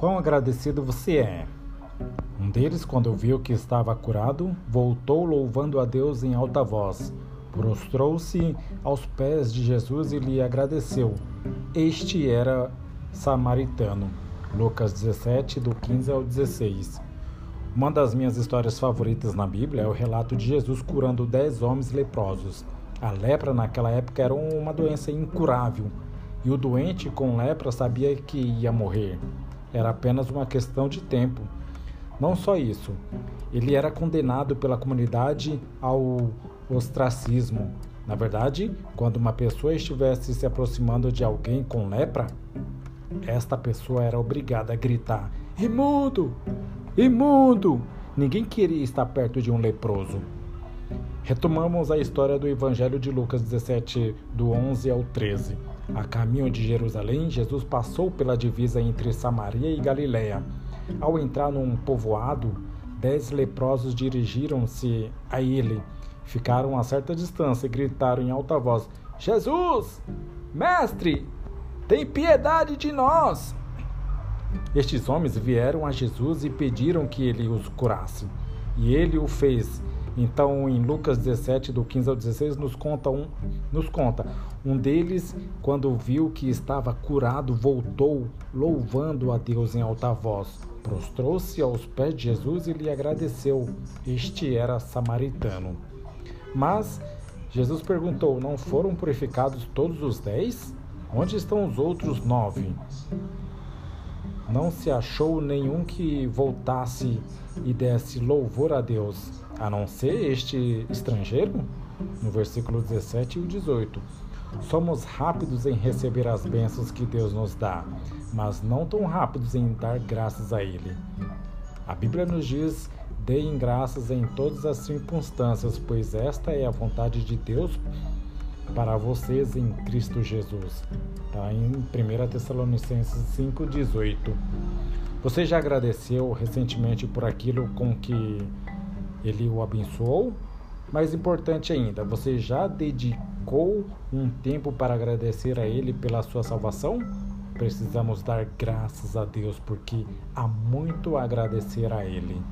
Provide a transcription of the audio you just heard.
Quão agradecido você é? Um deles, quando viu que estava curado, voltou louvando a Deus em alta voz. Prostrou-se aos pés de Jesus e lhe agradeceu. Este era samaritano. Lucas 17, do 15 ao 16. Uma das minhas histórias favoritas na Bíblia é o relato de Jesus curando dez homens leprosos. A lepra naquela época era uma doença incurável e o doente com lepra sabia que ia morrer. Era apenas uma questão de tempo. Não só isso, ele era condenado pela comunidade ao ostracismo. Na verdade, quando uma pessoa estivesse se aproximando de alguém com lepra, esta pessoa era obrigada a gritar: Imundo! Imundo! Ninguém queria estar perto de um leproso. Retomamos a história do Evangelho de Lucas 17, do 11 ao 13. A caminho de Jerusalém, Jesus passou pela divisa entre Samaria e Galiléia. Ao entrar num povoado, dez leprosos dirigiram-se a ele. Ficaram a certa distância e gritaram em alta voz: Jesus! Mestre! Tem piedade de nós! Estes homens vieram a Jesus e pediram que ele os curasse. E ele o fez. Então, em Lucas 17, do 15 ao 16, nos conta um, nos conta, um deles, quando viu que estava curado, voltou, louvando a Deus em alta voz. Prostrou-se aos pés de Jesus e lhe agradeceu. Este era samaritano. Mas Jesus perguntou: Não foram purificados todos os dez? Onde estão os outros nove? Não se achou nenhum que voltasse e desse louvor a Deus, a não ser este estrangeiro? No versículo 17 e 18. Somos rápidos em receber as bênçãos que Deus nos dá, mas não tão rápidos em dar graças a Ele. A Bíblia nos diz: deem graças em todas as circunstâncias, pois esta é a vontade de Deus para vocês em Cristo Jesus. Está em 1 Tessalonicenses 5,18. Você já agradeceu recentemente por aquilo com que Ele o abençoou? Mais importante ainda, você já dedicou um tempo para agradecer a Ele pela sua salvação? Precisamos dar graças a Deus porque há muito a agradecer a Ele.